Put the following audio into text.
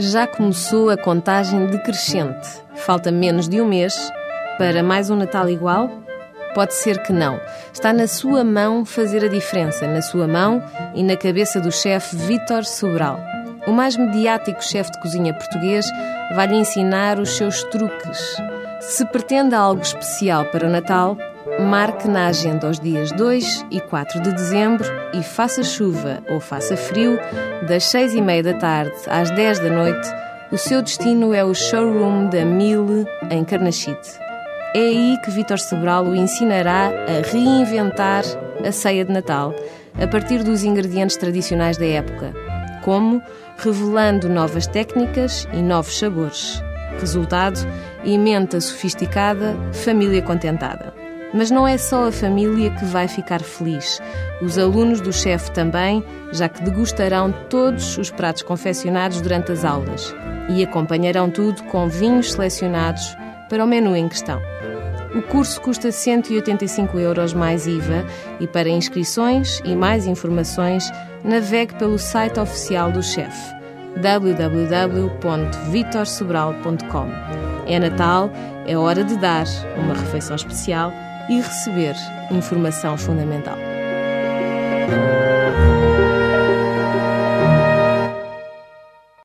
Já começou a contagem decrescente. Falta menos de um mês para mais um Natal igual? Pode ser que não. Está na sua mão fazer a diferença, na sua mão e na cabeça do chefe Vítor Sobral. O mais mediático chefe de cozinha português vai-lhe ensinar os seus truques. Se pretende algo especial para o Natal, marque na agenda os dias 2 e 4 de dezembro e faça chuva ou faça frio, das 6 e meia da tarde às 10 da noite, o seu destino é o showroom da Mille, em Carnachite. É aí que Vítor Sobral o ensinará a reinventar a ceia de Natal, a partir dos ingredientes tradicionais da época, como revelando novas técnicas e novos sabores. Resultado: emenda sofisticada, família contentada. Mas não é só a família que vai ficar feliz. Os alunos do chefe também, já que degustarão todos os pratos confeccionados durante as aulas e acompanharão tudo com vinhos selecionados para o menu em questão. O curso custa 185 euros mais IVA e para inscrições e mais informações navegue pelo site oficial do chefe www.vitorsobral.com. É Natal, é hora de dar uma refeição especial e receber informação fundamental.